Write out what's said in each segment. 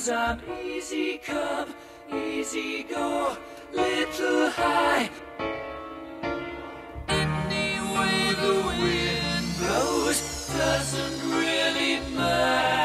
Cause I'm easy come, easy go, little high. Any way the wind blows doesn't really matter.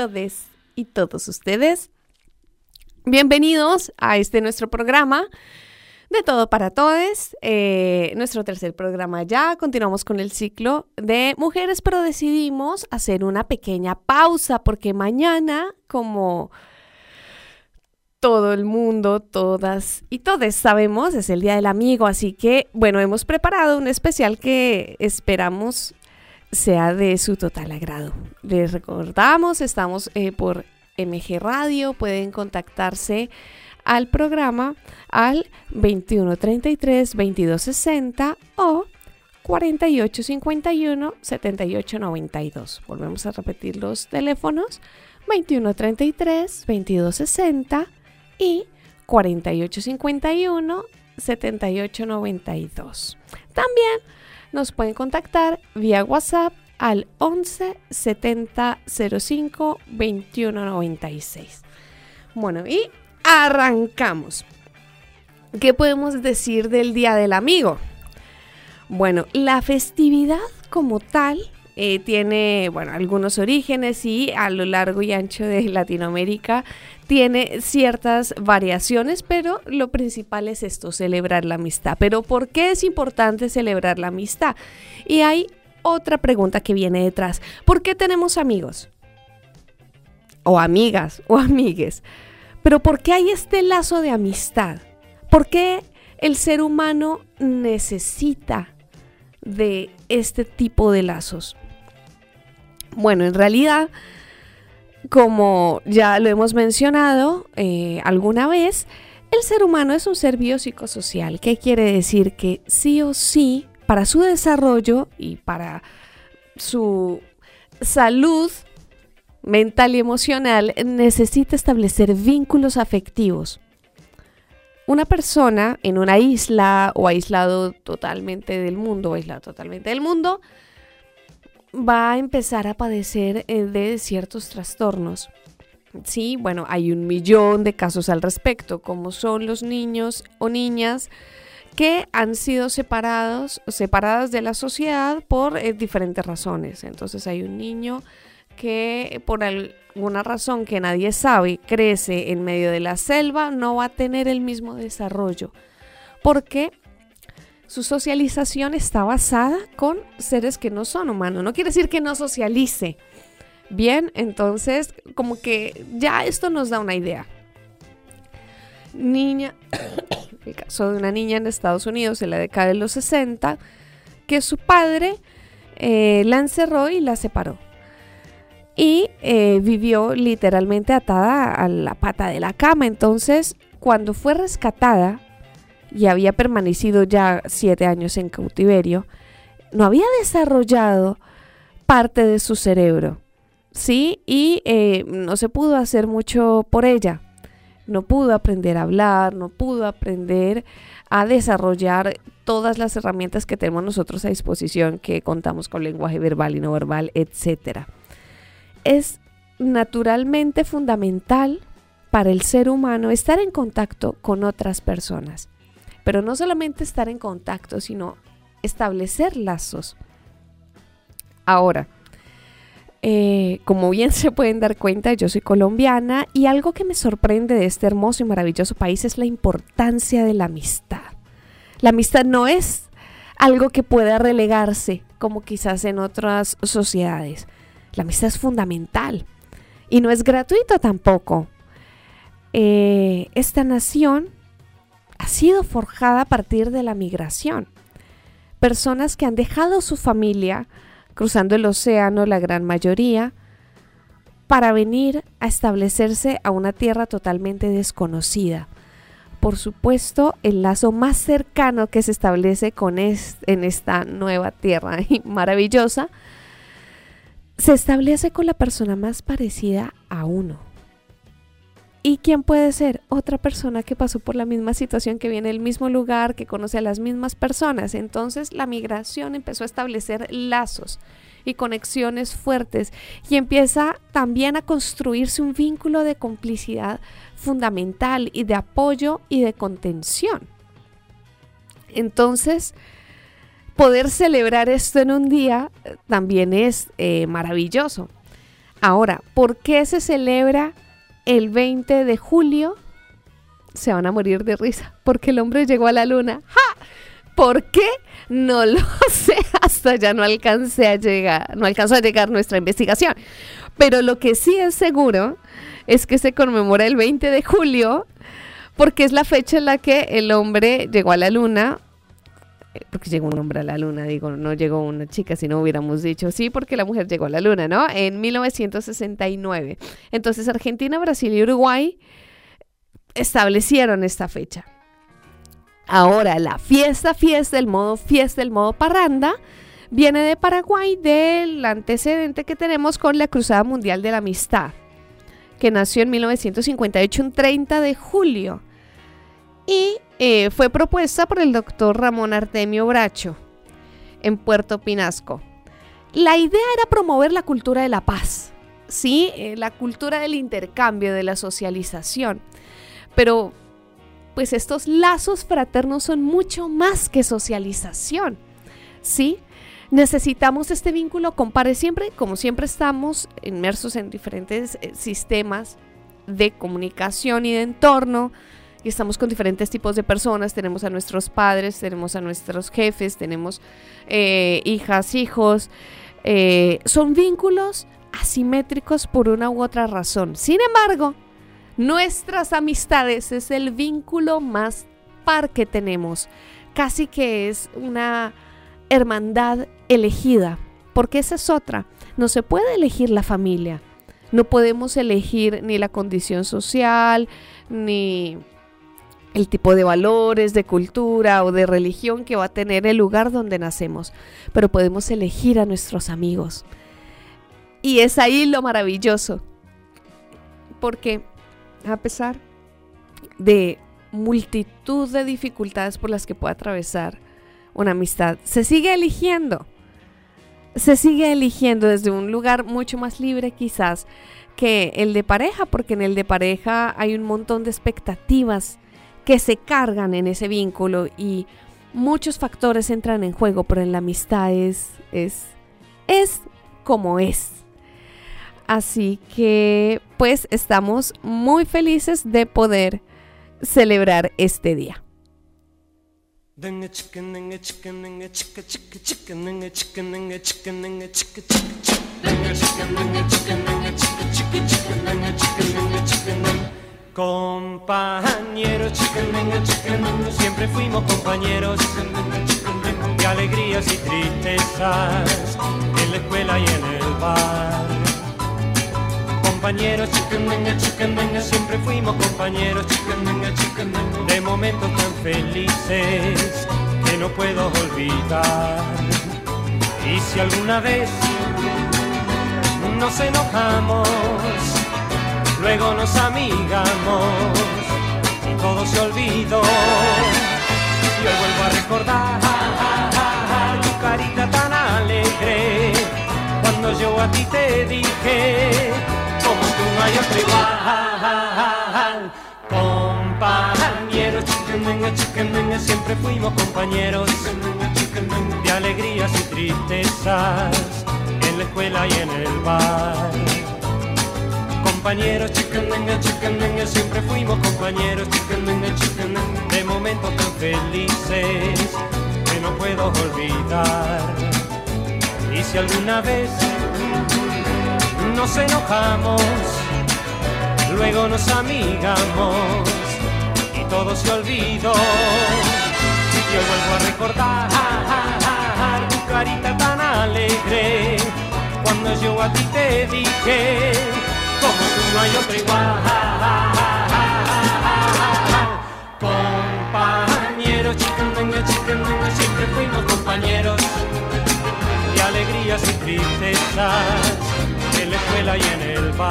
Todes y todos ustedes. Bienvenidos a este nuestro programa de Todo para Todes, eh, nuestro tercer programa ya. Continuamos con el ciclo de mujeres, pero decidimos hacer una pequeña pausa porque mañana, como todo el mundo, todas y todos sabemos, es el Día del Amigo, así que bueno, hemos preparado un especial que esperamos sea de su total agrado. Les recordamos, estamos eh, por MG Radio, pueden contactarse al programa al 2133 2260 o 4851 7892. Volvemos a repetir los teléfonos 2133 2260 y 4851 7892. También nos pueden contactar vía WhatsApp al 11 70 05 21 96. Bueno, y arrancamos. ¿Qué podemos decir del Día del Amigo? Bueno, la festividad como tal eh, tiene, bueno, algunos orígenes y a lo largo y ancho de Latinoamérica tiene ciertas variaciones, pero lo principal es esto, celebrar la amistad. Pero ¿por qué es importante celebrar la amistad? Y hay otra pregunta que viene detrás. ¿Por qué tenemos amigos? O amigas o amigues. Pero ¿por qué hay este lazo de amistad? ¿Por qué el ser humano necesita de este tipo de lazos? Bueno, en realidad como ya lo hemos mencionado eh, alguna vez, el ser humano es un ser biopsicosocial. ¿Qué quiere decir? Que sí o sí, para su desarrollo y para su salud mental y emocional, necesita establecer vínculos afectivos. Una persona en una isla o aislado totalmente del mundo, aislado totalmente del mundo, va a empezar a padecer eh, de ciertos trastornos. Sí, bueno, hay un millón de casos al respecto, como son los niños o niñas que han sido separados, separadas de la sociedad por eh, diferentes razones. Entonces hay un niño que por alguna razón que nadie sabe crece en medio de la selva, no va a tener el mismo desarrollo, porque su socialización está basada con seres que no son humanos. No quiere decir que no socialice. Bien, entonces como que ya esto nos da una idea. Niña, el caso de una niña en Estados Unidos en la década de los 60, que su padre eh, la encerró y la separó. Y eh, vivió literalmente atada a la pata de la cama. Entonces, cuando fue rescatada, y había permanecido ya siete años en cautiverio, no había desarrollado parte de su cerebro, ¿sí? Y eh, no se pudo hacer mucho por ella. No pudo aprender a hablar, no pudo aprender a desarrollar todas las herramientas que tenemos nosotros a disposición, que contamos con lenguaje verbal y no verbal, etc. Es naturalmente fundamental para el ser humano estar en contacto con otras personas. Pero no solamente estar en contacto, sino establecer lazos. Ahora, eh, como bien se pueden dar cuenta, yo soy colombiana y algo que me sorprende de este hermoso y maravilloso país es la importancia de la amistad. La amistad no es algo que pueda relegarse como quizás en otras sociedades. La amistad es fundamental y no es gratuita tampoco. Eh, esta nación ha sido forjada a partir de la migración. Personas que han dejado su familia cruzando el océano, la gran mayoría, para venir a establecerse a una tierra totalmente desconocida. Por supuesto, el lazo más cercano que se establece con en esta nueva tierra maravillosa se establece con la persona más parecida a uno. ¿Y quién puede ser? Otra persona que pasó por la misma situación, que viene del mismo lugar, que conoce a las mismas personas. Entonces la migración empezó a establecer lazos y conexiones fuertes y empieza también a construirse un vínculo de complicidad fundamental y de apoyo y de contención. Entonces, poder celebrar esto en un día eh, también es eh, maravilloso. Ahora, ¿por qué se celebra el 20 de julio? Se van a morir de risa, porque el hombre llegó a la luna. ¡Ja! ¿Por qué? No lo sé, hasta ya no alcancé a llegar, no alcanzó a llegar nuestra investigación. Pero lo que sí es seguro es que se conmemora el 20 de julio porque es la fecha en la que el hombre llegó a la luna. Porque llegó un hombre a la luna, digo, no llegó una chica, si no hubiéramos dicho sí, porque la mujer llegó a la luna, ¿no? En 1969. Entonces Argentina, Brasil y Uruguay establecieron esta fecha. Ahora, la fiesta, fiesta, el modo fiesta, el modo parranda, viene de Paraguay del antecedente que tenemos con la Cruzada Mundial de la Amistad, que nació en 1958, un 30 de julio, y eh, fue propuesta por el doctor Ramón Artemio Bracho en Puerto Pinasco. La idea era promover la cultura de la paz, ¿sí? Eh, la cultura del intercambio, de la socialización. Pero pues estos lazos fraternos son mucho más que socialización, ¿sí? Necesitamos este vínculo, compare siempre, como siempre estamos inmersos en diferentes eh, sistemas de comunicación y de entorno, y estamos con diferentes tipos de personas, tenemos a nuestros padres, tenemos a nuestros jefes, tenemos eh, hijas, hijos, eh, son vínculos asimétricos por una u otra razón. Sin embargo, Nuestras amistades es el vínculo más par que tenemos. Casi que es una hermandad elegida, porque esa es otra. No se puede elegir la familia. No podemos elegir ni la condición social, ni el tipo de valores, de cultura o de religión que va a tener el lugar donde nacemos, pero podemos elegir a nuestros amigos. Y es ahí lo maravilloso, porque a pesar de multitud de dificultades por las que puede atravesar una amistad, se sigue eligiendo. Se sigue eligiendo desde un lugar mucho más libre quizás que el de pareja, porque en el de pareja hay un montón de expectativas que se cargan en ese vínculo y muchos factores entran en juego, pero en la amistad es, es, es como es. Así que pues estamos muy felices de poder celebrar este día. Compañeros, siempre fuimos compañeros. De alegrías y tristezas en la escuela y en el bar. Compañeros, siempre fuimos compañeros, de momentos tan felices que no puedo olvidar. Y si alguna vez nos enojamos, luego nos amigamos y todo se olvidó. Y hoy vuelvo a recordar tu carita tan alegre cuando yo a ti te dije como tú no hay otro igual. Compañeros, chicken siempre fuimos compañeros de alegrías y tristezas en la escuela y en el bar. Compañeros, chicken siempre fuimos compañeros chicken de momentos tan felices que no puedo olvidar. Y si alguna vez nos enojamos, luego nos amigamos y todo se olvidó. Yo vuelvo a recordar tu carita tan alegre cuando yo a ti te dije, como tú no hay otro igual. Compañeros, chicandenga, siempre fuimos compañeros de alegrías y tristezas en la escuela y en el bar.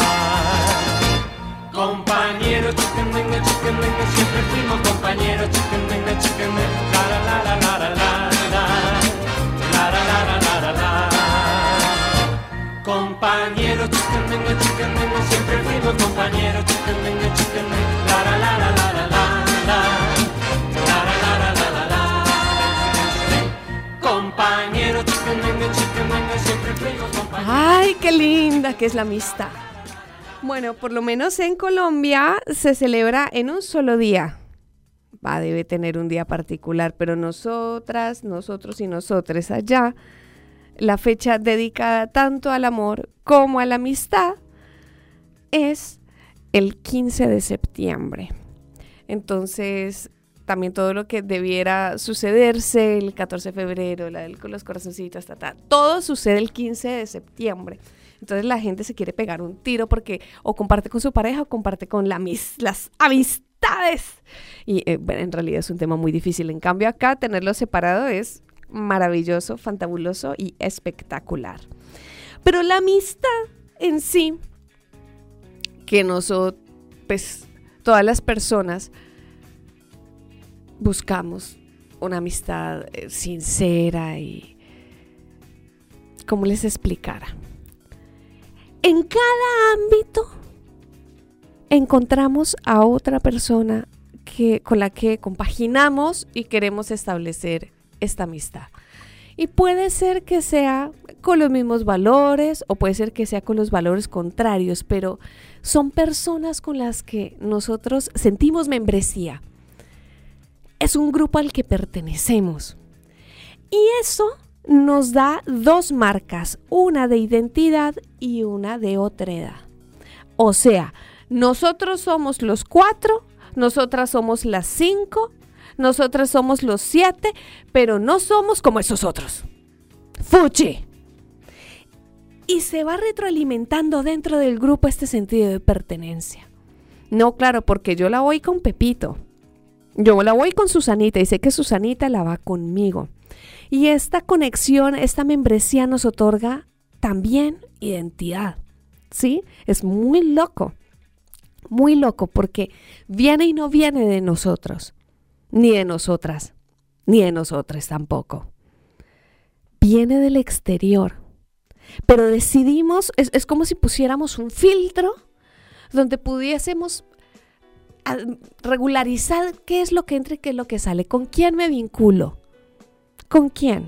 Compañeros, chiquendenga, chiquendenga, siempre fuimos compañeros, chiquendenga, la la la la la la la la la la la la la Compañeros, siempre fuimos compañeros, la la la la la la la Ay, ¡Ay, qué linda que es la amistad! Bueno, por lo menos en Colombia se celebra en un solo día. Va, debe tener un día particular, pero nosotras, nosotros y nosotros allá, la fecha dedicada tanto al amor como a la amistad es el 15 de septiembre. Entonces, también todo lo que debiera sucederse el 14 de febrero, la del, con los corazoncitos, todo sucede el 15 de septiembre. Entonces la gente se quiere pegar un tiro porque o comparte con su pareja o comparte con la, las amistades. Y eh, bueno, en realidad es un tema muy difícil. En cambio acá tenerlo separado es maravilloso, fantabuloso y espectacular. Pero la amistad en sí, que nosotros, pues todas las personas buscamos una amistad eh, sincera y, ¿cómo les explicara? En cada ámbito encontramos a otra persona que, con la que compaginamos y queremos establecer esta amistad. Y puede ser que sea con los mismos valores o puede ser que sea con los valores contrarios, pero son personas con las que nosotros sentimos membresía. Es un grupo al que pertenecemos. Y eso nos da dos marcas, una de identidad y una de otra edad. O sea, nosotros somos los cuatro, nosotras somos las cinco, nosotras somos los siete, pero no somos como esos otros. Fuchi. Y se va retroalimentando dentro del grupo este sentido de pertenencia. No, claro, porque yo la voy con Pepito. Yo la voy con Susanita y sé que Susanita la va conmigo. Y esta conexión, esta membresía nos otorga también identidad. ¿Sí? Es muy loco. Muy loco porque viene y no viene de nosotros ni de nosotras, ni de nosotras tampoco. Viene del exterior. Pero decidimos, es, como si pusiéramos un filtro donde pudiésemos ah, regularizar qué es lo que entra y qué es lo que sale, con quién me vinculo, con quién.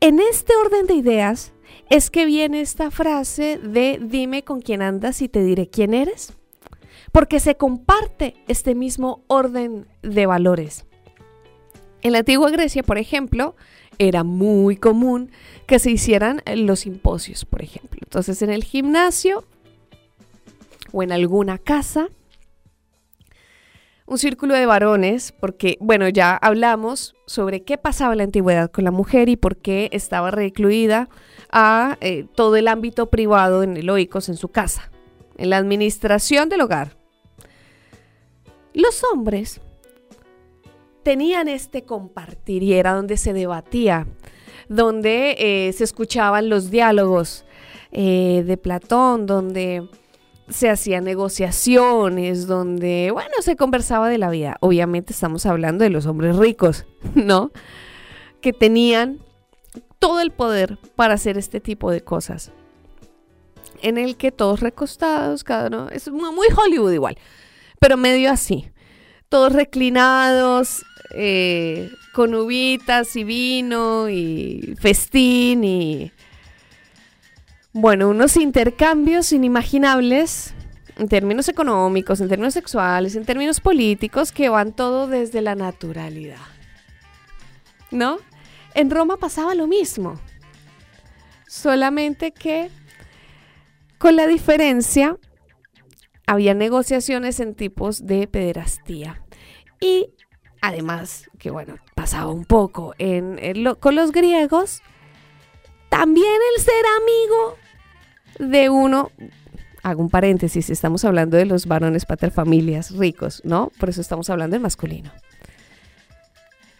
En este orden de ideas es que viene esta frase de dime con quién andas y te diré quién eres porque se comparte este mismo orden de valores. En la antigua Grecia, por ejemplo, era muy común que se hicieran los simposios, por ejemplo. Entonces, en el gimnasio o en alguna casa, un círculo de varones, porque, bueno, ya hablamos sobre qué pasaba en la antigüedad con la mujer y por qué estaba recluida a eh, todo el ámbito privado en el oicos en su casa, en la administración del hogar. Los hombres tenían este compartir y era donde se debatía, donde eh, se escuchaban los diálogos eh, de Platón, donde se hacían negociaciones, donde, bueno, se conversaba de la vida. Obviamente estamos hablando de los hombres ricos, ¿no? Que tenían todo el poder para hacer este tipo de cosas. En el que todos recostados, cada uno, es muy Hollywood igual pero medio así. Todos reclinados, eh, con uvitas y vino y festín y... Bueno, unos intercambios inimaginables en términos económicos, en términos sexuales, en términos políticos, que van todo desde la naturalidad. ¿No? En Roma pasaba lo mismo. Solamente que con la diferencia había negociaciones en tipos de pederastía. Y además, que bueno, pasaba un poco en, con los griegos, también el ser amigo de uno, hago un paréntesis, estamos hablando de los varones paterfamilias ricos, ¿no? Por eso estamos hablando del masculino.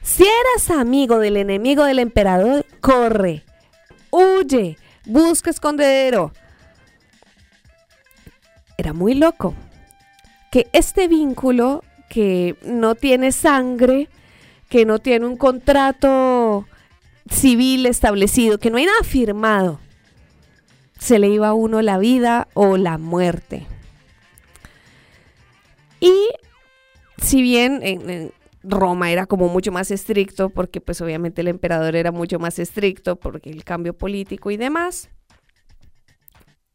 Si eras amigo del enemigo del emperador, corre, huye, busca escondedero era muy loco. Que este vínculo que no tiene sangre, que no tiene un contrato civil establecido, que no hay nada firmado, se le iba a uno la vida o la muerte. Y si bien Roma era como mucho más estricto porque pues obviamente el emperador era mucho más estricto porque el cambio político y demás.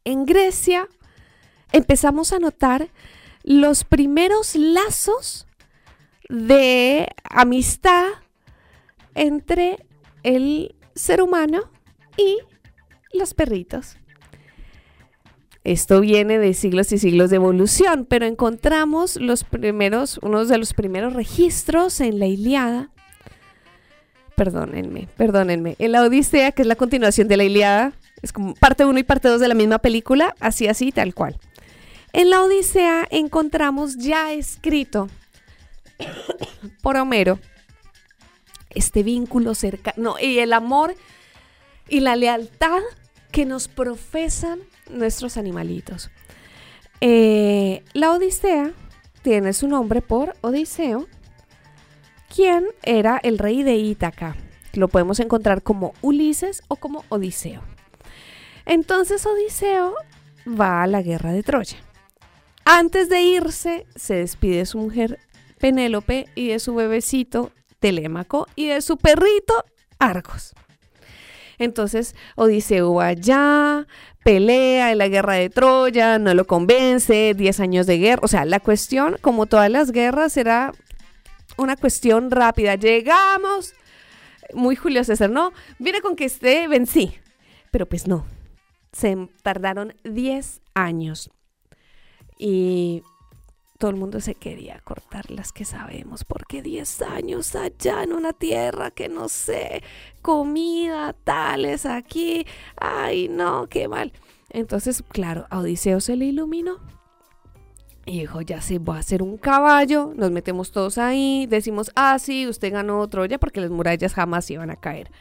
En Grecia empezamos a notar los primeros lazos de amistad entre el ser humano y los perritos. Esto viene de siglos y siglos de evolución, pero encontramos los primeros, unos de los primeros registros en la Iliada. Perdónenme, perdónenme. En la Odisea, que es la continuación de la Iliada, es como parte 1 y parte 2 de la misma película, así así, tal cual. En la Odisea encontramos ya escrito por Homero este vínculo cercano y el amor y la lealtad que nos profesan nuestros animalitos. Eh, la Odisea tiene su nombre por Odiseo, quien era el rey de Ítaca. Lo podemos encontrar como Ulises o como Odiseo. Entonces Odiseo va a la guerra de Troya. Antes de irse, se despide de su mujer Penélope y de su bebecito Telémaco y de su perrito Argos. Entonces Odiseo va allá, pelea en la guerra de Troya, no lo convence, 10 años de guerra. O sea, la cuestión, como todas las guerras, era una cuestión rápida. Llegamos, muy Julio César, ¿no? Viene con que esté, vencí. Pero pues no, se tardaron 10 años. Y todo el mundo se quería cortar las que sabemos, porque 10 años allá en una tierra que no sé, comida, tales aquí, ay no, qué mal. Entonces, claro, a Odiseo se le iluminó. Y dijo, ya se va a hacer un caballo, nos metemos todos ahí, decimos, ah, sí, usted ganó Troya porque las murallas jamás iban a caer,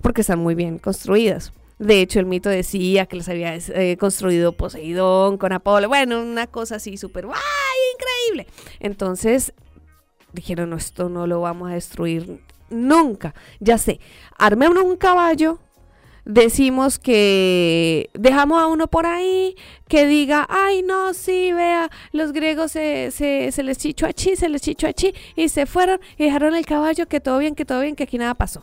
porque están muy bien construidas. De hecho, el mito decía que las había eh, construido Poseidón con Apolo. Bueno, una cosa así súper, ¡ay, increíble! Entonces dijeron, no, esto no lo vamos a destruir nunca. Ya sé, armémonos un caballo. Decimos que dejamos a uno por ahí que diga, ay no, sí, vea, los griegos se, se, les chichó chi, se les chichó chi, y se fueron y dejaron el caballo, que todo bien, que todo bien, que aquí nada pasó.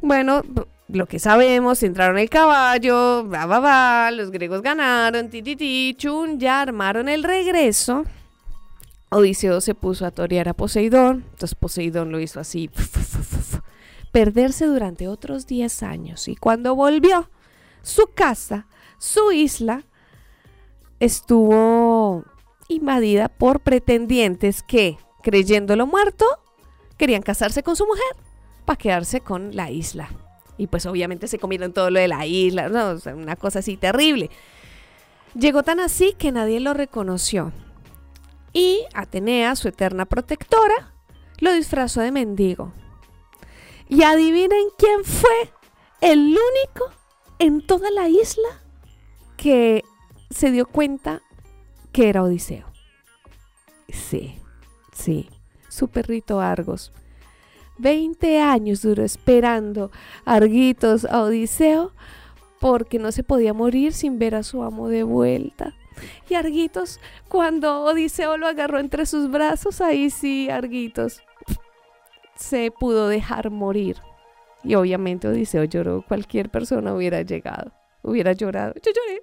Bueno, lo que sabemos, entraron el caballo, va, va, va, los griegos ganaron, ti, ti, ti, chun, ya armaron el regreso. Odiseo se puso a torear a Poseidón, entonces Poseidón lo hizo así, perderse durante otros 10 años. Y cuando volvió, su casa, su isla, estuvo invadida por pretendientes que, creyéndolo muerto, querían casarse con su mujer para quedarse con la isla. Y pues obviamente se comieron todo lo de la isla, ¿no? una cosa así terrible. Llegó tan así que nadie lo reconoció. Y Atenea, su eterna protectora, lo disfrazó de mendigo. Y adivinen quién fue el único en toda la isla que se dio cuenta que era Odiseo. Sí, sí, su perrito Argos. 20 años duró esperando Arguitos a Odiseo porque no se podía morir sin ver a su amo de vuelta. Y Arguitos, cuando Odiseo lo agarró entre sus brazos, ahí sí, Arguitos se pudo dejar morir. Y obviamente Odiseo lloró, cualquier persona hubiera llegado, hubiera llorado. Yo lloré.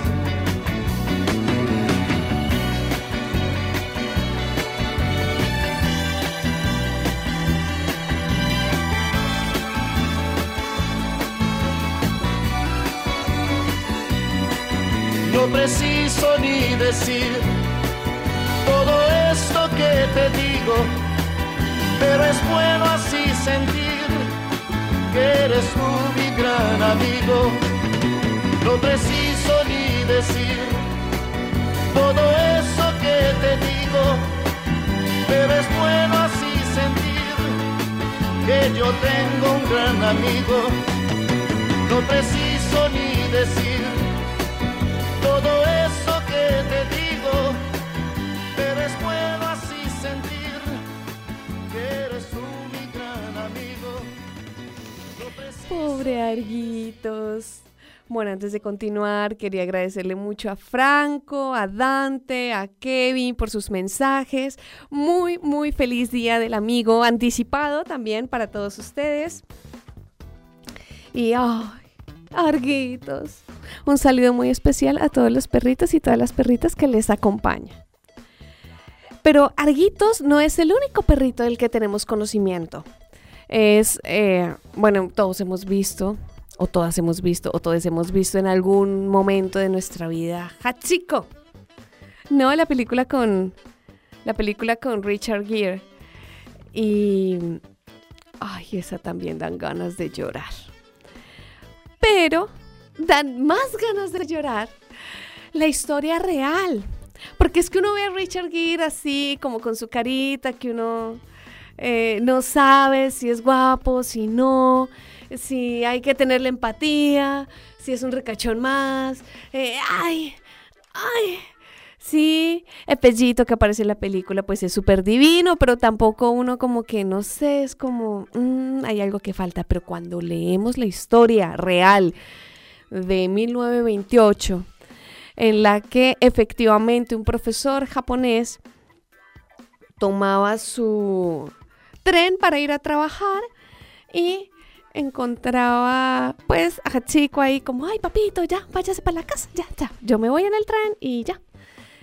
Preciso ni decir todo esto que te digo, pero es bueno así sentir que eres tú mi gran amigo. No preciso ni decir todo eso que te digo, pero es bueno así sentir que yo tengo un gran amigo. No preciso ni decir Pobre Arguitos. Bueno, antes de continuar, quería agradecerle mucho a Franco, a Dante, a Kevin por sus mensajes. Muy, muy feliz día del amigo anticipado también para todos ustedes. Y, ay, Arguitos. Un saludo muy especial a todos los perritos y todas las perritas que les acompañan. Pero Arguitos no es el único perrito del que tenemos conocimiento. Es, eh, bueno, todos hemos visto, o todas hemos visto, o todos hemos visto en algún momento de nuestra vida Hachiko. No, la película con, la película con Richard Gere. Y, ay, esa también dan ganas de llorar. Pero dan más ganas de llorar la historia real. Porque es que uno ve a Richard Gere así, como con su carita, que uno eh, no sabe si es guapo, si no, si hay que tenerle empatía, si es un recachón más. eh, ay, ay. Sí, el pellito que aparece en la película pues es súper divino, pero tampoco uno como que no sé, es como, mm, hay algo que falta, pero cuando leemos la historia real de 1928, en la que efectivamente un profesor japonés tomaba su tren para ir a trabajar y encontraba pues a Hachiko ahí como, ay papito, ya, váyase para la casa, ya, ya, yo me voy en el tren y ya.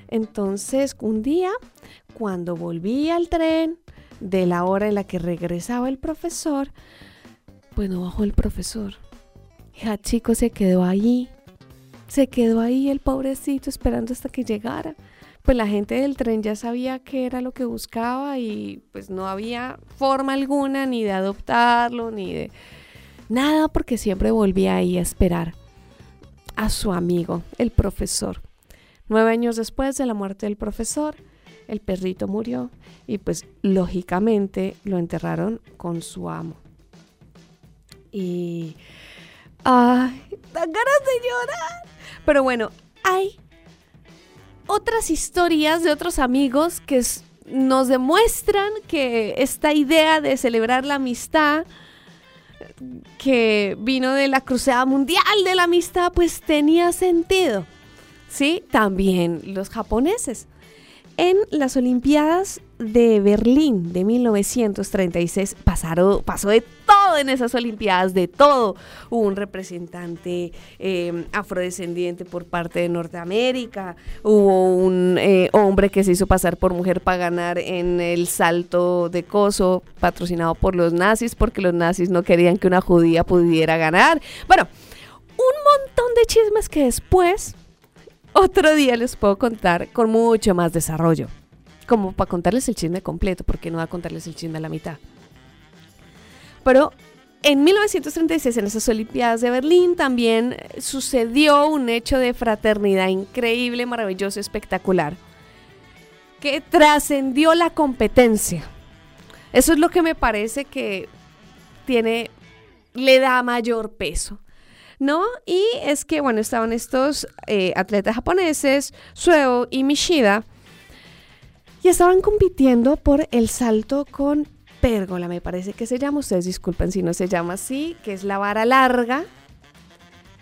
Entonces, un día, cuando volví al tren, de la hora en la que regresaba el profesor, pues no bajó el profesor. Y Hachiko se quedó allí, se quedó ahí el pobrecito esperando hasta que llegara. Pues la gente del tren ya sabía qué era lo que buscaba y pues no había forma alguna ni de adoptarlo, ni de nada, porque siempre volvía ahí a esperar a su amigo, el profesor. Nueve años después de la muerte del profesor, el perrito murió y pues lógicamente lo enterraron con su amo. Y... ¡Ay! ¡Dan ganas de llorar! Pero bueno, hay otras historias de otros amigos que nos demuestran que esta idea de celebrar la amistad que vino de la Cruzada Mundial de la Amistad, pues tenía sentido. ¿Sí? También los japoneses. En las Olimpiadas de Berlín de 1936 pasaron, pasó de todo en esas Olimpiadas, de todo. Hubo un representante eh, afrodescendiente por parte de Norteamérica, hubo un eh, hombre que se hizo pasar por mujer para ganar en el salto de coso patrocinado por los nazis porque los nazis no querían que una judía pudiera ganar. Bueno, un montón de chismes que después, otro día les puedo contar con mucho más desarrollo como para contarles el chisme completo, porque no va a contarles el chisme a la mitad. Pero en 1936, en esas Olimpiadas de Berlín, también sucedió un hecho de fraternidad increíble, maravilloso, espectacular, que trascendió la competencia. Eso es lo que me parece que tiene, le da mayor peso. ¿No? Y es que, bueno, estaban estos eh, atletas japoneses, Sueo y Mishida, estaban compitiendo por el salto con pérgola, me parece que se llama. Ustedes disculpen si no se llama así, que es la vara larga,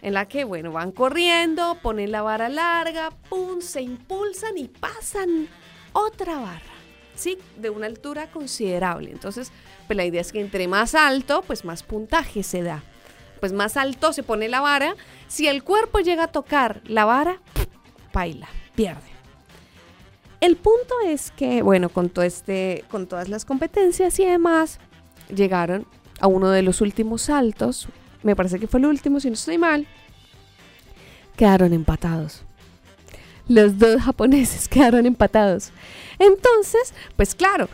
en la que, bueno, van corriendo, ponen la vara larga, pum, se impulsan y pasan otra barra, ¿sí? De una altura considerable. Entonces, pues la idea es que entre más alto, pues más puntaje se da. Pues más alto se pone la vara. Si el cuerpo llega a tocar la vara, baila, pierde. El punto es que, bueno, con, todo este, con todas las competencias y demás, llegaron a uno de los últimos saltos, me parece que fue el último, si no estoy mal, quedaron empatados. Los dos japoneses quedaron empatados. Entonces, pues claro,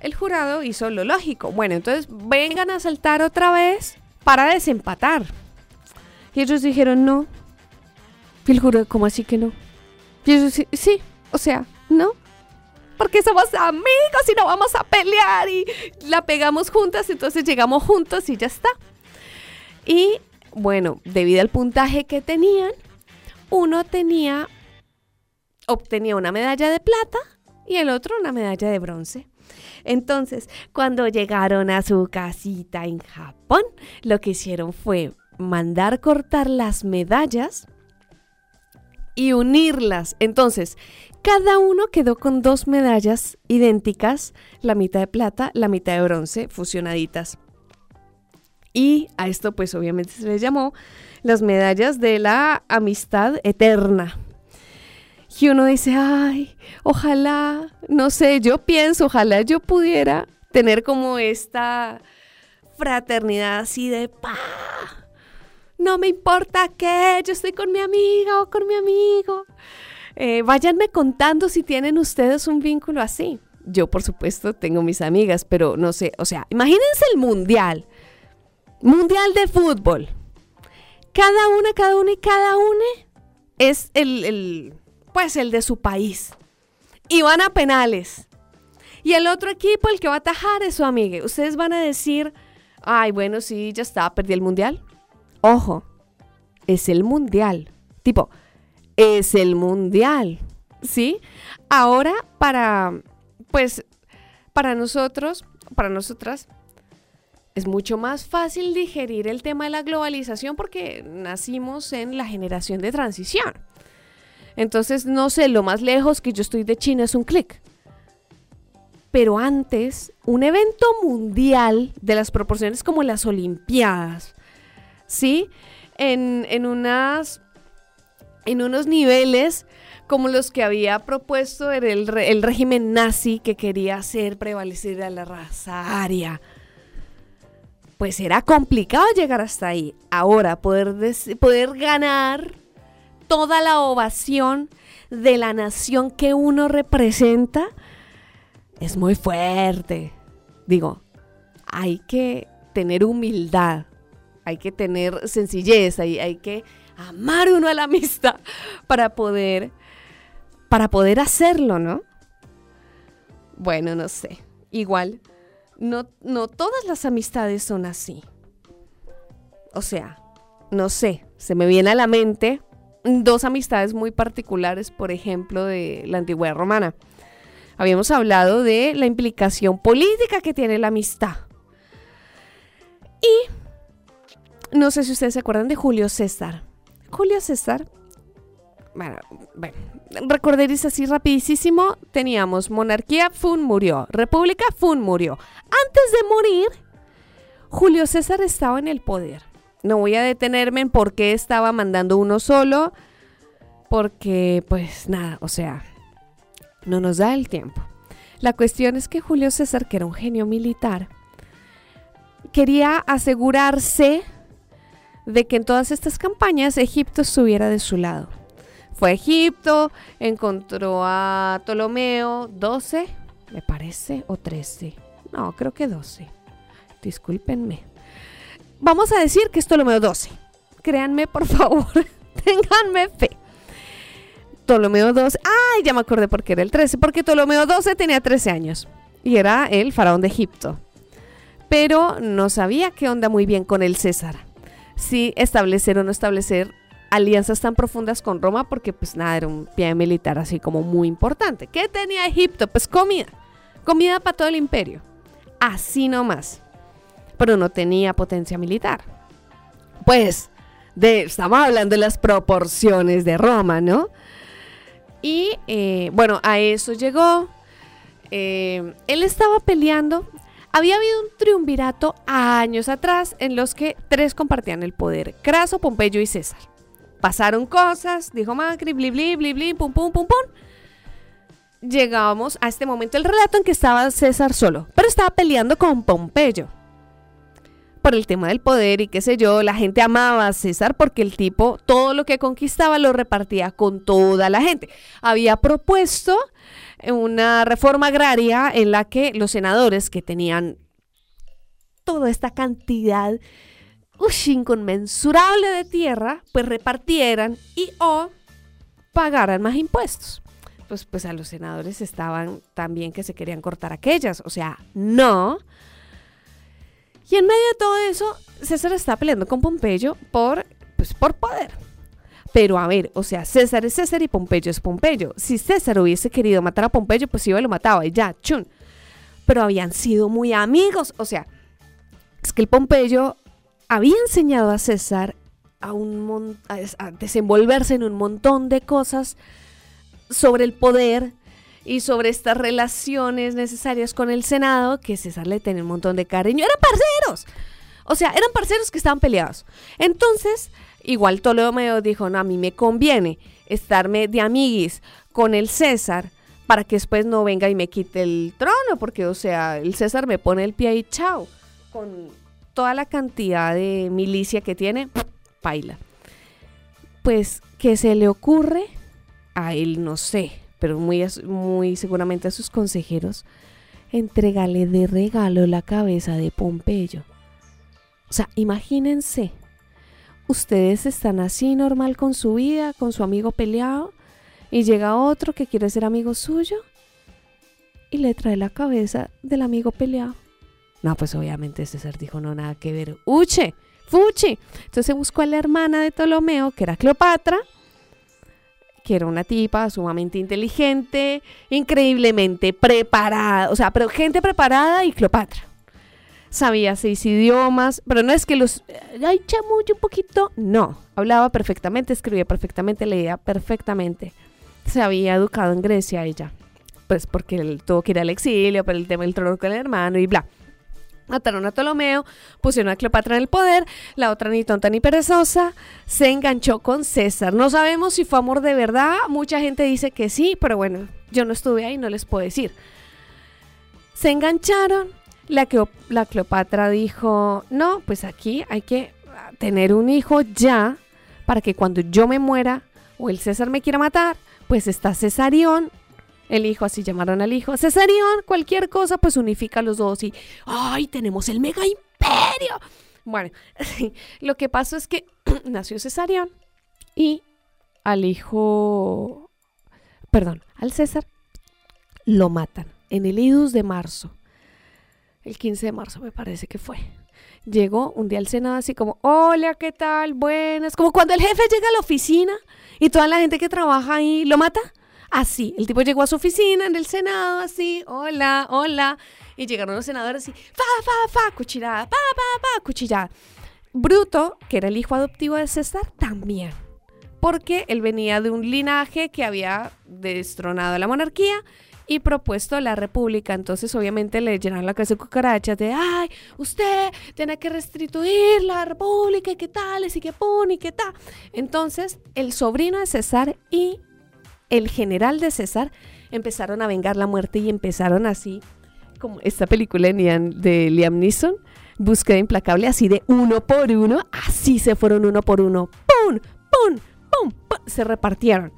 el jurado hizo lo lógico. Bueno, entonces vengan a saltar otra vez para desempatar. Y ellos dijeron no. Y el jurado, ¿cómo así que no? Y ellos sí, sí, o sea, ¿no? Porque somos amigos y no vamos a pelear y la pegamos juntas, entonces llegamos juntos y ya está. Y bueno, debido al puntaje que tenían, uno tenía, obtenía una medalla de plata y el otro una medalla de bronce. Entonces, cuando llegaron a su casita en Japón, lo que hicieron fue mandar cortar las medallas y unirlas. Entonces, cada uno quedó con dos medallas idénticas, la mitad de plata, la mitad de bronce, fusionaditas. Y a esto pues obviamente se les llamó las medallas de la amistad eterna. Y uno dice, ay, ojalá, no sé, yo pienso, ojalá yo pudiera tener como esta fraternidad así de pa. No me importa qué, yo estoy con mi amiga o con mi amigo. Eh, váyanme contando si tienen ustedes un vínculo así. Yo, por supuesto, tengo mis amigas, pero no sé, o sea, imagínense el mundial. Mundial de fútbol. Cada una, cada una y cada una es el, el, pues el de su país. Y van a penales. Y el otro equipo, el que va a atajar, es su amiga. Ustedes van a decir, ay, bueno, sí, ya está, perdí el mundial. Ojo, es el mundial. Tipo, es el mundial, ¿sí? Ahora para, pues, para nosotros, para nosotras, es mucho más fácil digerir el tema de la globalización porque nacimos en la generación de transición. Entonces, no sé, lo más lejos que yo estoy de China es un clic. Pero antes, un evento mundial de las proporciones como las Olimpiadas, ¿sí? En, en unas en unos niveles como los que había propuesto el, régimen nazi que quería hacer prevalecer a la raza aria. Pues era complicado llegar hasta ahí. Ahora, poder, ganar toda la ovación de la nación que uno representa es muy fuerte. Digo, hay que tener humildad, hay que tener sencillez, hay que amar uno a la amistad para poder, para poder hacerlo, ¿no? Bueno, no sé. Igual, no, no todas las amistades son así. O sea, no sé, se me viene a la mente dos amistades muy particulares, por ejemplo, de la antigüedad romana. Habíamos hablado de la implicación política que tiene la amistad. Y no sé si ustedes se acuerdan de Julio César. Julio César bueno, bueno, recorderis así rapidísimo, teníamos monarquía, Fun murió, república, Fun murió. Antes de morir, Julio César estaba en el poder. No voy a detenerme en por qué estaba mandando uno solo, porque pues nada, o sea, no nos da el tiempo. La cuestión es que Julio César, que era un genio militar, quería asegurarse de que en todas estas campañas Egipto estuviera de su lado. Fue a Egipto, encontró a Ptolomeo 12, me parece, o 13. No, creo que 12. Discúlpenme. Vamos a decir que es Ptolomeo 12. Créanme, por favor. Ténganme fe. Ptolomeo 12. Ay, ya me acordé por qué era el 13. Porque Ptolomeo 12 tenía 13 años. Y era el faraón de Egipto. Pero no sabía qué onda muy bien con el César. Si establecer o no establecer alianzas tan profundas con Roma porque pues nada, era un pie militar así como muy importante. ¿Qué tenía Egipto? Pues comida. Comida para todo el imperio. Así nomás. Pero no tenía potencia militar. Pues, de, estamos hablando de las proporciones de Roma, ¿no? Y eh, bueno, a eso llegó. Eh, él estaba peleando. Había habido un triunvirato años atrás en los que tres compartían el poder: Craso, Pompeyo y César. Pasaron cosas, dijo Macri, bli, bli, bli, bli, pum, pum, pum, pum. Llegábamos a este momento del relato en que estaba César solo, pero estaba peleando con Pompeyo. Por el tema del poder y qué sé yo, la gente amaba a César porque el tipo todo lo que conquistaba lo repartía con toda la gente. Había propuesto una reforma agraria en la que los senadores que tenían toda esta cantidad inconmensurable de tierra, pues repartieran y o pagaran más impuestos. Pues, pues a los senadores estaban también que se querían cortar aquellas, o sea, no. Y en medio de todo eso, César está peleando con Pompeyo por, pues, por poder. Pero a ver, o sea, César es César y Pompeyo es Pompeyo. Si César hubiese querido matar a Pompeyo, pues iba y lo mataba y ya, chun. Pero habían sido muy amigos, o sea, es que el Pompeyo había enseñado a César a, un a, desenvolverse en un montón de cosas sobre el poder y sobre estas relaciones necesarias con el Senado, que César le tenía un montón de cariño. Eran parceros. O sea, eran parceros que estaban peleados. Entonces, igual Ptolomeo dijo, no, a mí me conviene estarme de amiguis con el César para que después no venga y me quite el trono, porque, o sea, el César me pone el pie y chao. Con toda la cantidad de milicia que tiene, paila. Pues, ¿qué se le ocurre? A él no sé, pero muy, muy seguramente a sus consejeros, entregale de regalo la cabeza de Pompeyo. O sea, imagínense, ustedes están así normal con su vida, con su amigo peleado, y llega otro que quiere ser amigo suyo y le trae la cabeza del amigo peleado. No, pues obviamente César dijo, no, nada que ver. Uche, fuchi. Entonces buscó a la hermana de Ptolomeo, que era Cleopatra, que era una tipa sumamente inteligente, increíblemente preparada, o sea, pero gente preparada y Cleopatra. Sabía seis idiomas, pero no es que los... Ay, chamuyo un poquito. No, hablaba perfectamente, escribía perfectamente, leía perfectamente. Se había educado en Grecia ella, pues porque él tuvo que ir al exilio por el tema del trono con el hermano y bla. Mataron a Ptolomeo, pusieron a Cleopatra en el poder, la otra ni tonta ni perezosa, se enganchó con César. No sabemos si fue amor de verdad, mucha gente dice que sí, pero bueno, yo no estuve ahí, no les puedo decir. Se engancharon, la, la Cleopatra dijo, no, pues aquí hay que tener un hijo ya, para que cuando yo me muera o el César me quiera matar, pues está Cesarión, el hijo, así llamaron al hijo. Cesarión, cualquier cosa, pues unifica a los dos y ¡ay! Tenemos el mega imperio. Bueno, lo que pasó es que nació Cesarión y al hijo, perdón, al César, lo matan en el Idus de marzo. El 15 de marzo me parece que fue. Llegó un día al Senado así como, hola, ¿qué tal? Buenas. Como cuando el jefe llega a la oficina y toda la gente que trabaja ahí lo mata. Así, el tipo llegó a su oficina en el Senado, así, hola, hola, y llegaron los senadores así, fa, fa, fa, cuchillada, pa, pa, pa, cuchillada. Bruto, que era el hijo adoptivo de César, también. porque él venía de un linaje que había destronado la monarquía y propuesto la república. Entonces, obviamente, le llenaron la casa de cucarachas de, ay, usted tiene que restituir la república y qué tal, y qué pone y qué tal. Entonces, el sobrino de César y el general de César empezaron a vengar la muerte y empezaron así, como esta película de Liam, de Liam Neeson, Búsqueda Implacable, así de uno por uno, así se fueron uno por uno. ¡pum! ¡pum! ¡pum! Se repartieron.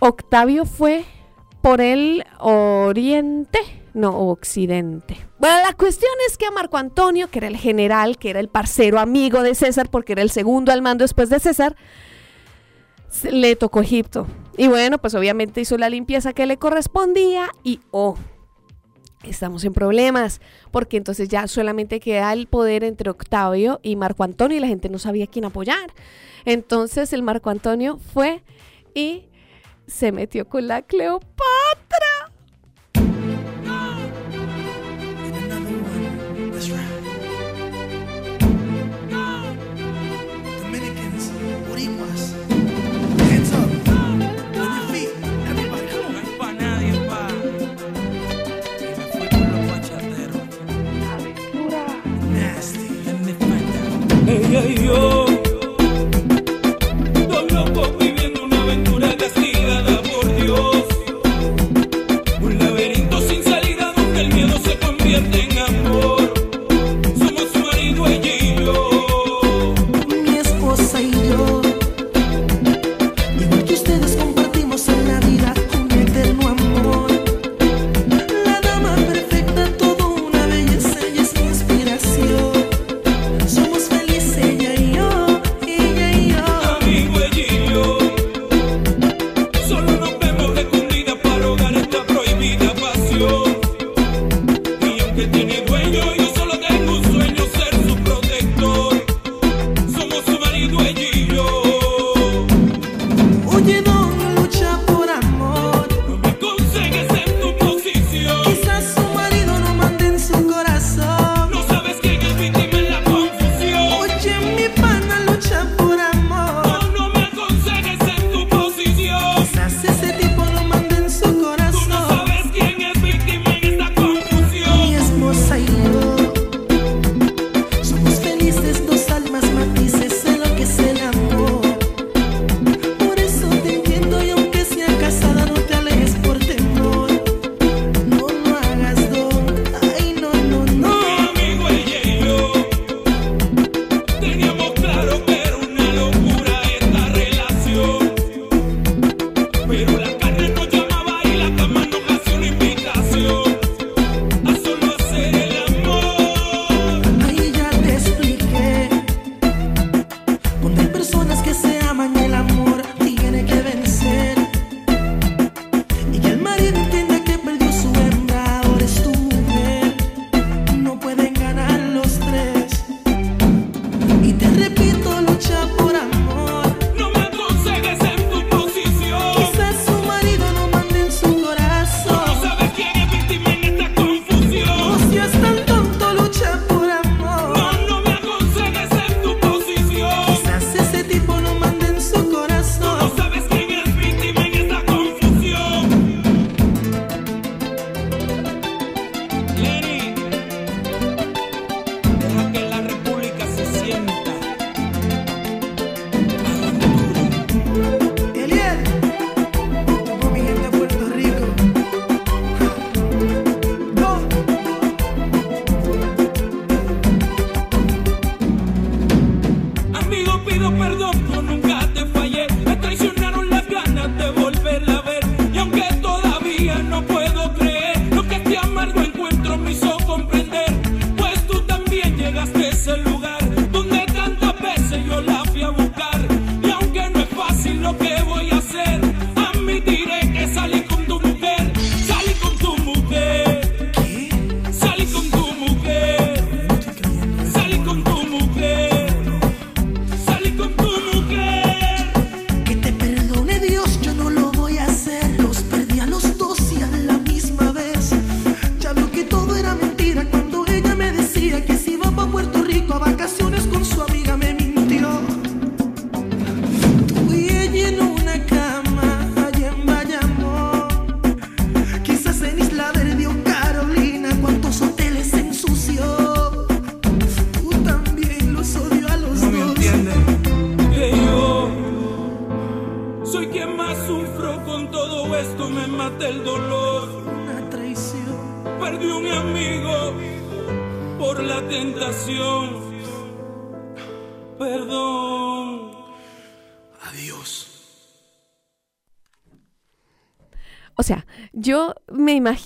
Octavio fue por el oriente, no, occidente. Bueno, la cuestión es que a Marco Antonio, que era el general, que era el parcero amigo de César, porque era el segundo al mando después de César, le tocó Egipto. Y bueno, pues obviamente hizo la limpieza que le correspondía y, oh, estamos en problemas, porque entonces ya solamente queda el poder entre Octavio y Marco Antonio y la gente no sabía quién apoyar. Entonces el Marco Antonio fue y se metió con la Cleopatra.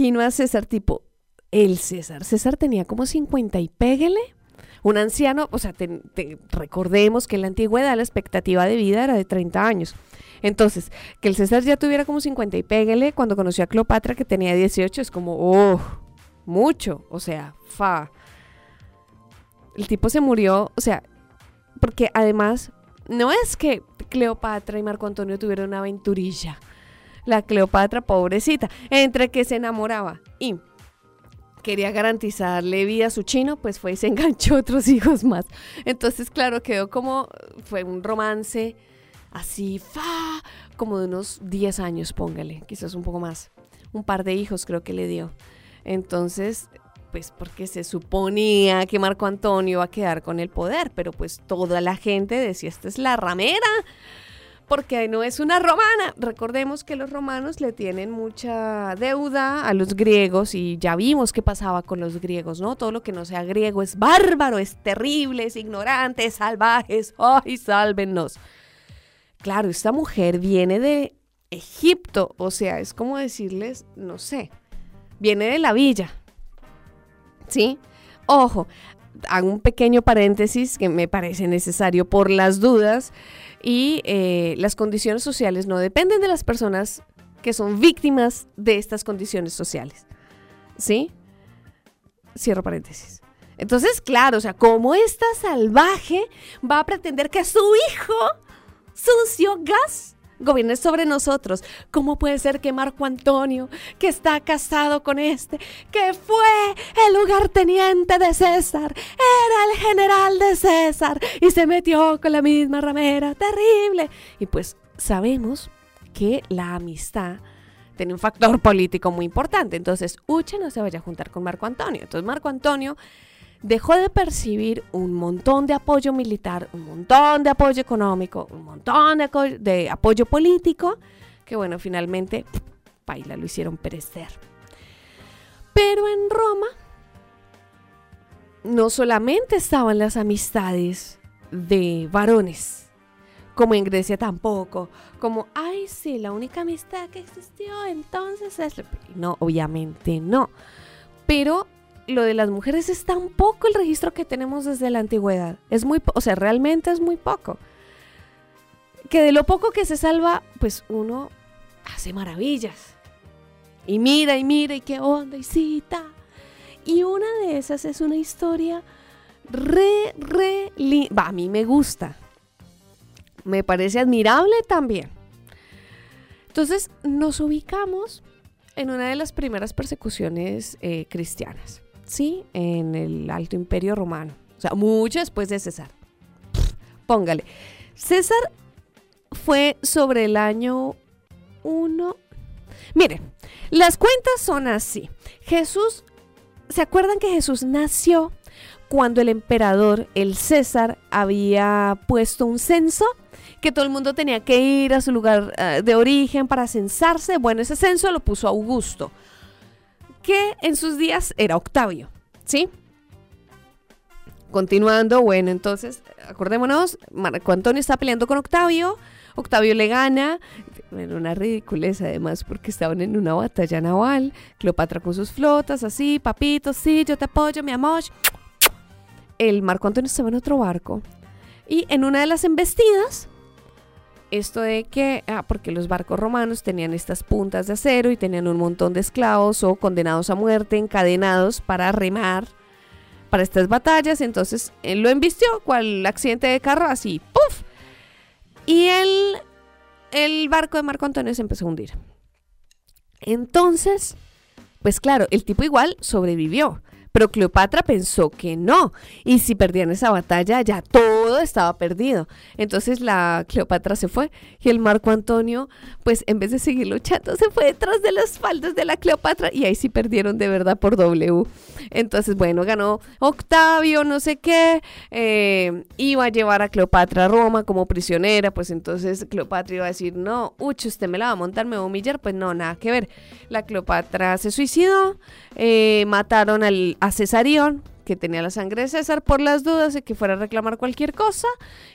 Imagino a César tipo, el César. César tenía como 50 y pégale. Un anciano, o sea, te- recordemos que en la antigüedad la expectativa de vida era de 30 años. Entonces, que el César ya tuviera como 50 y pégale cuando conoció a Cleopatra que tenía 18 es como, oh, mucho. O sea, fa. El tipo se murió, o sea, porque además, no es que Cleopatra y Marco Antonio tuvieron una aventurilla la Cleopatra, pobrecita, entre que se enamoraba y quería garantizarle vida a su chino, pues fue y se enganchó otros hijos más. Entonces, claro, quedó como, fue un romance así, fa, como de unos 10 años, póngale, quizás un poco más. Un par de hijos creo que le dio. Entonces, pues porque se suponía que Marco Antonio iba a quedar con el poder, pero pues toda la gente decía, esta es la ramera porque no es una romana. Recordemos que los romanos le tienen mucha deuda a los griegos y ya vimos qué pasaba con los griegos, ¿no? Todo lo que no sea griego es bárbaro, es terrible, es ignorante, es salvaje, es, ¡ay, sálvenos! Claro, esta mujer viene de Egipto, o sea, es como decirles, no sé, viene de la villa, ¿sí? Ojo, hago un pequeño paréntesis que me parece necesario por las dudas y eh, las condiciones sociales no dependen de las personas que son víctimas de estas condiciones sociales. ¿Sí? Cierro paréntesis. Entonces, claro, o sea, ¿cómo esta salvaje va a pretender que su hijo, sucio gas, gobierne sobre nosotros? ¿Cómo puede ser que Marco Antonio, que está casado con este, que fue el lugarteniente de César, era el general de César y se metió con la misma ramera? Terrible. Y pues sabemos que la amistad tiene un factor político muy importante. Entonces, Uche no se vaya a juntar con Marco Antonio. Entonces, Marco Antonio dejó de percibir un montón de apoyo militar, un montón de apoyo económico, un montón de, apoyo político, que bueno, finalmente, paila, lo hicieron perecer. Pero en Roma no solamente estaban las amistades de varones, como en Grecia tampoco, como, ay, sí, la única amistad que existió entonces es... la-". No, obviamente no. Pero lo de las mujeres es tan poco el registro que tenemos desde la antigüedad. Es muy, o sea, realmente es muy poco. Que de lo poco que se salva, pues uno hace maravillas. Y mira y mira y qué onda y cita. Y una de esas es una historia re, re linda. A mí me gusta. Me parece admirable también. Entonces nos ubicamos en una de las primeras persecuciones eh, cristianas, ¿sí? En el Alto Imperio Romano. O sea, mucho después de César. Póngale. César fue sobre el año 1. Miren, las cuentas son así. Jesús, ¿se acuerdan que Jesús nació cuando el emperador, el César, había puesto un censo? que todo el mundo tenía que ir a su lugar eh, de origen para censarse. Bueno, ese censo lo puso Augusto, que en sus días era Octavio, ¿sí? Continuando, bueno, entonces, acordémonos, Marco Antonio está peleando con Octavio, Octavio le gana, bueno, una ridiculez además porque estaban en una batalla naval, Cleopatra con sus flotas, así, papito, sí, yo te apoyo, mi amor. El Marco Antonio estaba en otro barco y en una de las embestidas, esto de que, ah, porque los barcos romanos tenían estas puntas de acero y tenían un montón de esclavos o condenados a muerte, encadenados para remar para estas batallas, entonces él lo embistió, cual accidente de carro, así, ¡puf! Y el, el barco de Marco Antonio se empezó a hundir. Entonces, pues claro, el tipo igual sobrevivió, Pero Cleopatra pensó que no. Y si perdían esa batalla, ya todo estaba perdido. Entonces la Cleopatra se fue y el Marco Antonio, pues en vez de seguir luchando, se fue detrás de las faldas de la Cleopatra y ahí sí perdieron de verdad por W. Entonces, bueno, ganó Octavio, no sé qué, eh, iba a llevar a Cleopatra a Roma como prisionera, pues entonces Cleopatra iba a decir, no, uch, usted me la va a montar, me va a humillar, pues no, nada que ver. La Cleopatra se suicidó, eh, mataron al, a Cesarión, que tenía la sangre de César, por las dudas de que fuera a reclamar cualquier cosa,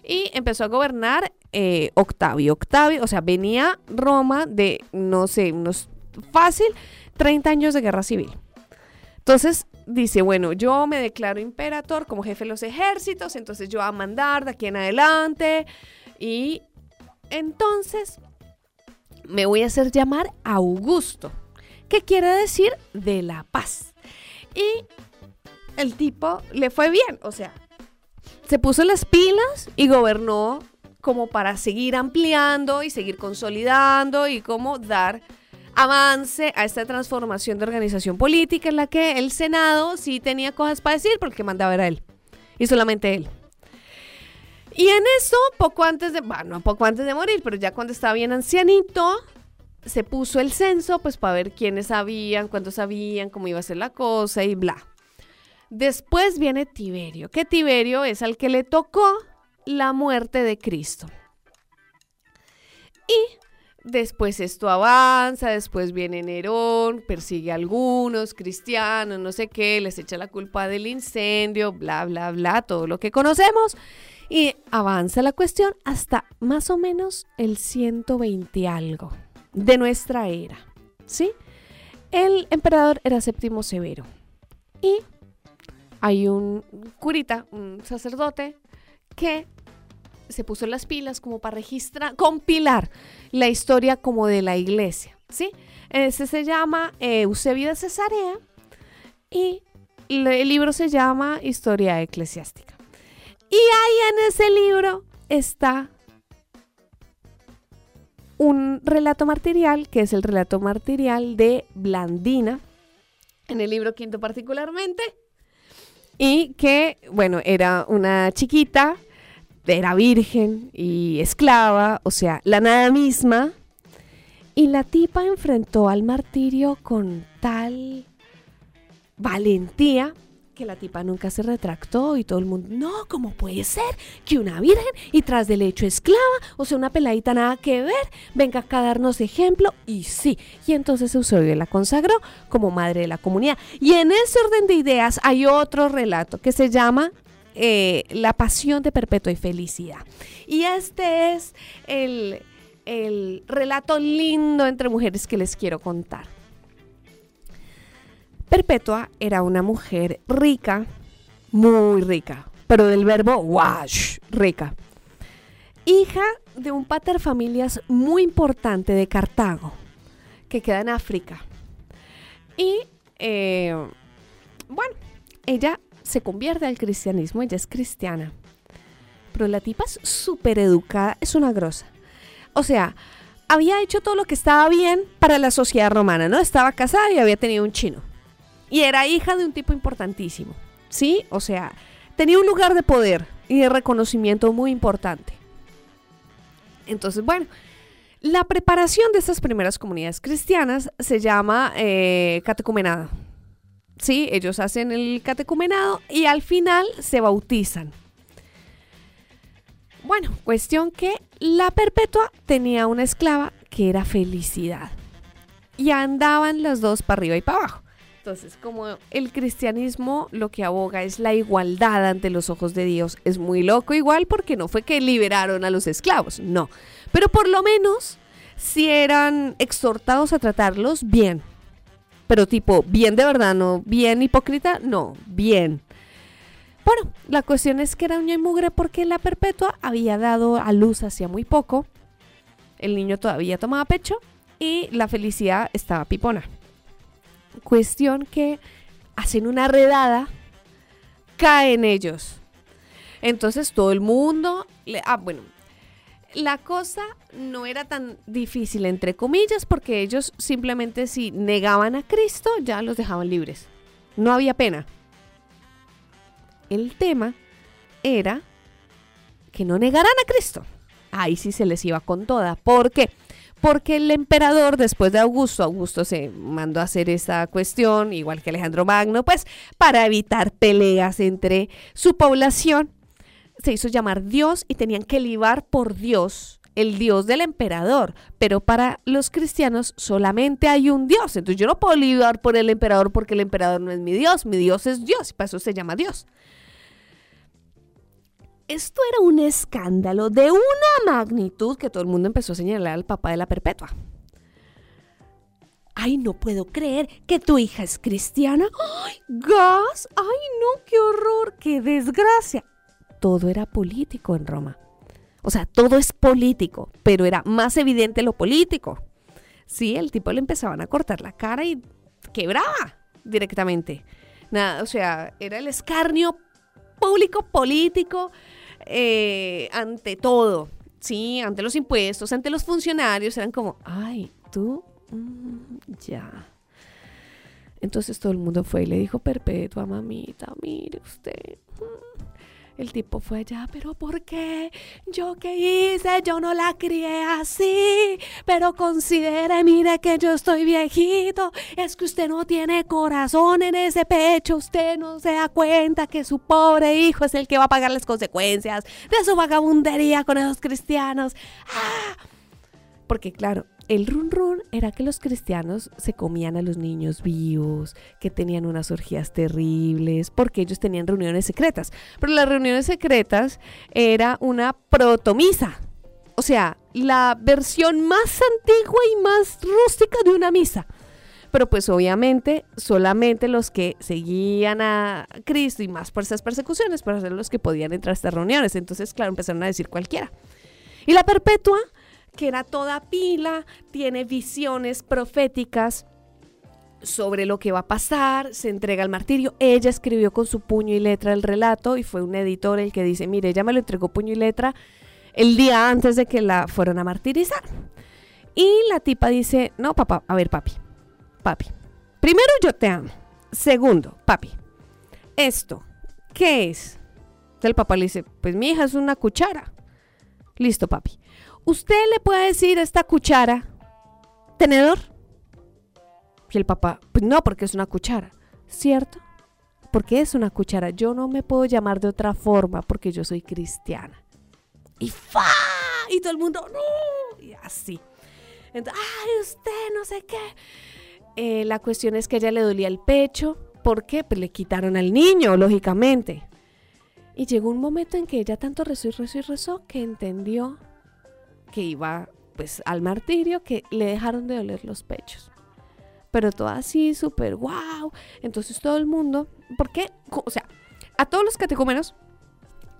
y empezó a gobernar eh, Octavio. Octavio, o sea, venía Roma de, no sé, unos fácil, 30 años de guerra civil. Entonces dice, bueno, yo me declaro imperator como jefe de los ejércitos, entonces yo voy a mandar de aquí en adelante, y entonces me voy a hacer llamar Augusto, que quiere decir de la paz. Y el tipo le fue bien, o sea, se puso las pilas y gobernó como para seguir ampliando y seguir consolidando y como dar avance a esta transformación de organización política en la que el Senado sí tenía cosas para decir porque mandaba era él y solamente él. Y en eso, poco antes de, bueno, poco antes de morir, pero ya cuando estaba bien ancianito, se puso el censo pues para ver quiénes sabían, cuántos sabían, cómo iba a ser la cosa y bla. Después viene Tiberio, que Tiberio es al que le tocó la muerte de Cristo. Y después esto avanza, después viene Nerón, persigue a algunos cristianos, no sé qué, les echa la culpa del incendio, bla, bla, bla, todo lo que conocemos. Y avanza la cuestión hasta más o menos el 120 algo de nuestra era, ¿sí? El emperador era Séptimo Severo y hay un curita, un sacerdote, que se puso las pilas como para registrar, compilar la historia como de la iglesia, ¿sí? Ese se llama eh, Eusebio de Cesarea y el libro se llama Historia Eclesiástica. Y ahí en ese libro está un relato martirial, que es el relato martirial de Blandina, en el libro quinto particularmente, y que, bueno, era una chiquita, era virgen y esclava, o sea, la nada misma, y la tipa enfrentó al martirio con tal valentía que la tipa nunca se retractó y todo el mundo, no, ¿cómo puede ser que una virgen y tras del hecho esclava, o sea, una peladita nada que ver, venga acá a darnos ejemplo? Y sí, y entonces Eusebio la consagró como madre de la comunidad. Y en ese orden de ideas hay otro relato que se llama eh, La pasión de perpetua y felicidad. Y este es el, el relato lindo entre mujeres que les quiero contar. Perpetua era una mujer rica, muy rica, pero del verbo wash, rica. Hija de un pater familias muy importante de Cartago, que queda en África. Y eh, bueno, ella se convierte al cristianismo, ella es cristiana. Pero la tipa es súper educada, es una grosa. O sea, había hecho todo lo que estaba bien para la sociedad romana, ¿no? Estaba casada y había tenido un chino. Y era hija de un tipo importantísimo, ¿sí? O sea, tenía un lugar de poder y de reconocimiento muy importante. Entonces, bueno, la preparación de estas primeras comunidades cristianas se llama eh, catecumenado. Sí, ellos hacen el catecumenado y al final se bautizan. Bueno, cuestión que la perpetua tenía una esclava que era felicidad. Y andaban las dos para arriba y para abajo. Entonces, como el cristianismo lo que aboga es la igualdad ante los ojos de Dios, es muy loco igual porque no fue que liberaron a los esclavos, no. Pero por lo menos si eran exhortados a tratarlos bien. Pero tipo, bien de verdad, no bien hipócrita, no, bien. Bueno, la cuestión es que era uña y mugre porque la perpetua había dado a luz hacía muy poco. El niño todavía tomaba pecho y la felicidad estaba pipona. Cuestión que hacen una redada, caen ellos. Entonces todo el mundo, le, ah, bueno, la cosa no era tan difícil, entre comillas, porque ellos simplemente si negaban a Cristo ya los dejaban libres. No había pena. El tema era que no negaran a Cristo. Ahí sí se les iba con toda. ¿Por qué? Porque el emperador, después de Augusto, Augusto se mandó a hacer esa cuestión, igual que Alejandro Magno, pues para evitar peleas entre su población, se hizo llamar Dios y tenían que libar por Dios, el Dios del emperador. Pero para los cristianos solamente hay un Dios. Entonces yo no puedo libar por el emperador porque el emperador no es mi Dios, mi Dios es Dios y para eso se llama Dios. Esto era un escándalo de una magnitud que todo el mundo empezó a señalar al papá de la perpetua. Ay, no puedo creer que tu hija es cristiana. ¡Ay, gas! ¡Ay, no, qué horror! ¡Qué desgracia! Todo era político en Roma. O sea, todo es político, pero era más evidente lo político. Sí, el tipo le empezaban a cortar la cara y quebraba directamente. Nada, o sea, era el escarnio público político eh, ante todo, sí, ante los impuestos, ante los funcionarios, eran como, ay, tú, mm, ya. Entonces todo el mundo fue y le dijo, Perpetua, mamita, mire usted. Mm". El tipo fue allá, pero ¿por qué? ¿Yo qué hice? Yo no la crié así. Pero considere, mire que yo estoy viejito. Es que usted no tiene corazón en ese pecho. Usted no se da cuenta que su pobre hijo es el que va a pagar las consecuencias de su vagabundería con esos cristianos. ¡Ah! Porque claro, el run run era que los cristianos se comían a los niños vivos, que tenían unas orgías terribles, porque ellos tenían reuniones secretas. Pero las reuniones secretas era una protomisa. O sea, la versión más antigua y más rústica de una misa. Pero pues obviamente solamente los que seguían a Cristo y más por esas persecuciones, para ser los que podían entrar a estas reuniones. Entonces, claro, empezaron a decir cualquiera. Y la perpetua que era toda pila, tiene visiones proféticas sobre lo que va a pasar, se entrega al martirio. Ella escribió con su puño y letra el relato y fue un editor el que dice, mire, ella me lo entregó puño y letra el día antes de que la fueron a martirizar. Y la tipa dice, no, papá, a ver, papi, papi, primero yo te amo. Segundo, papi, esto, ¿qué es? Entonces el papá le dice, pues mi hija es una cuchara. Listo, papi. ¿Usted le puede decir a esta cuchara, tenedor? Y el papá, pues no, porque es una cuchara. ¿Cierto? Porque es una cuchara. Yo no me puedo llamar de otra forma porque yo soy cristiana. Y fa, y todo el mundo, no, y así. Entonces, ay, usted no sé qué. Eh, la cuestión es que a ella le dolía el pecho. ¿Por qué? Pues le quitaron al niño, lógicamente. Y llegó un momento en que ella tanto rezó y rezó y rezó que entendió que iba pues al martirio, que le dejaron de doler los pechos. Pero todo así, súper wow. Entonces todo el mundo, ¿por qué? O sea, a todos los catecúmenos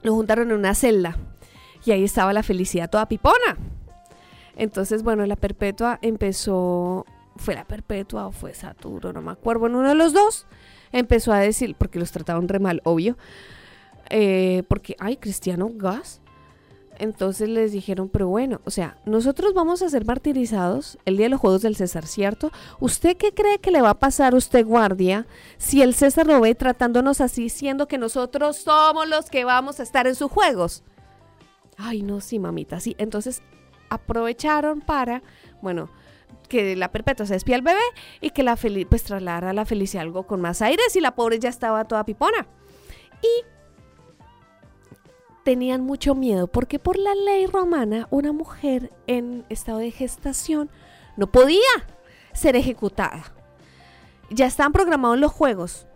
lo juntaron en una celda. Y ahí estaba la felicidad toda pipona. Entonces, bueno, la perpetua empezó, fue la perpetua o fue Saturno, no me acuerdo, bueno, uno de los dos empezó a decir, porque los trataban re mal, obvio, eh, porque, ay, cristiano gas. Entonces les dijeron, pero bueno, o sea, nosotros vamos a ser martirizados el día de los Juegos del César, ¿cierto? ¿Usted qué cree que le va a pasar a usted, guardia, si el César lo ve tratándonos así, siendo que nosotros somos los que vamos a estar en sus Juegos? Ay, no, sí, mamita, sí. Entonces aprovecharon para, bueno, que la perpetua se despía al bebé y que la feliz, pues trasladara a la felicidad algo con más aires y la pobre ya estaba toda pipona. Y tenían mucho miedo porque por la ley romana una mujer en estado de gestación no podía ser ejecutada. Ya estaban programados los juegos.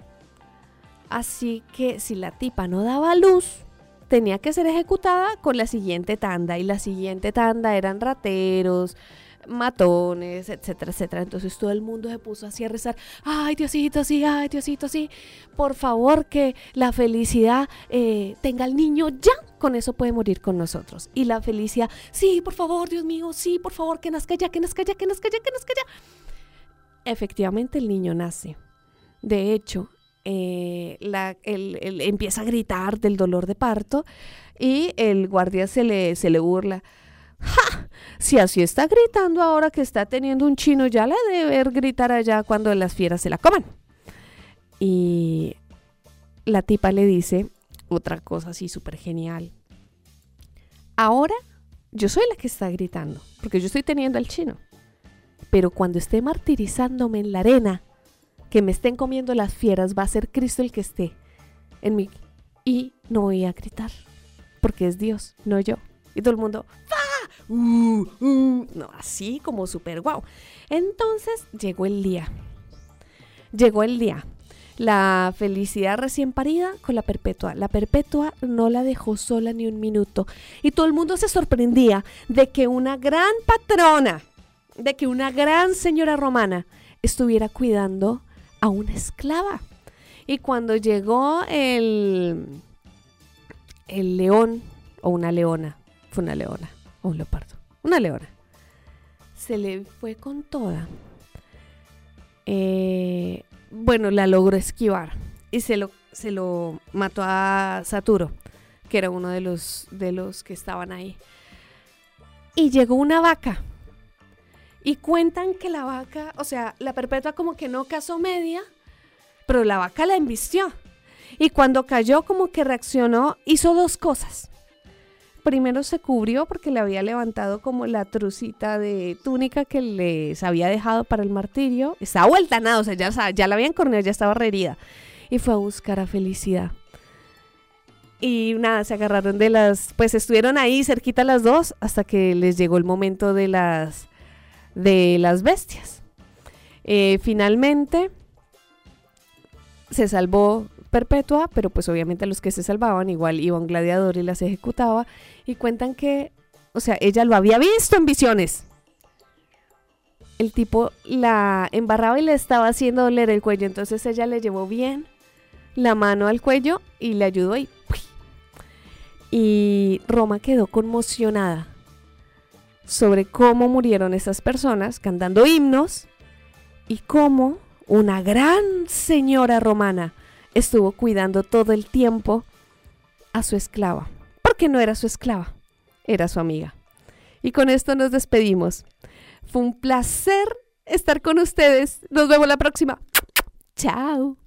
Así que si la tipa no daba luz, tenía que ser ejecutada con la siguiente tanda. Y la siguiente tanda eran rateros, matones, etcétera, etcétera. Entonces todo el mundo se puso así a rezar, ay Diosito, sí, ay Diosito, sí, por favor que la felicidad eh, tenga al niño ya, con eso puede morir con nosotros. Y la felicidad, sí, por favor, Dios mío, sí, por favor, que nazca ya, que nazca ya, que nazca ya, que nazca ya. Efectivamente el niño nace. De hecho, eh, él empieza a gritar del dolor de parto y el guardia se le, se le burla. ¡Ja! Si así está gritando ahora que está teniendo un chino, ya le debe gritar allá cuando las fieras se la coman. Y la tipa le dice, otra cosa así súper genial. Ahora yo soy la que está gritando, porque yo estoy teniendo al chino. Pero cuando esté martirizándome en la arena, que me estén comiendo las fieras, va a ser Cristo el que esté en mí. Y no voy a gritar, porque es Dios, no yo. Y todo el mundo. Uh, uh", no, así como súper guau. Entonces llegó el día. Llegó el día. La felicidad recién parida con la perpetua. La perpetua no la dejó sola ni un minuto. Y todo el mundo se sorprendía de que una gran patrona, de que una gran señora romana estuviera cuidando a una esclava. Y cuando llegó el, el león o una leona, fue una leona un leopardo, una leona, se le fue con toda. Eh, bueno, la logró esquivar y se lo, se lo mató a Saturo, que era uno de los, de los que estaban ahí. Y llegó una vaca. Y cuentan que la vaca, o sea, la perpetua como que no casó media, pero la vaca la embistió. Y cuando cayó como que reaccionó, hizo dos cosas. Primero se cubrió porque le había levantado como la trucita de túnica que les había dejado para el martirio. Estaba vuelta nada, o sea, ya, la habían corneado, ya estaba herida. Y fue a buscar a Felicidad. Y nada, se agarraron de las, pues estuvieron ahí cerquita las dos hasta que les llegó el momento de las, de las bestias. Eh, finalmente se salvó Perpetua, pero pues obviamente los que se salvaban igual iba un gladiador y las ejecutaba y cuentan que, o sea, ella lo había visto en visiones. El tipo la embarraba y le estaba haciendo doler el cuello, entonces ella le llevó bien la mano al cuello y le ayudó y y Roma quedó conmocionada sobre cómo murieron esas personas cantando himnos y cómo una gran señora romana estuvo cuidando todo el tiempo a su esclava, porque no era su esclava, era su amiga. Y con esto nos despedimos. Fue un placer estar con ustedes. Nos vemos la próxima. Chao.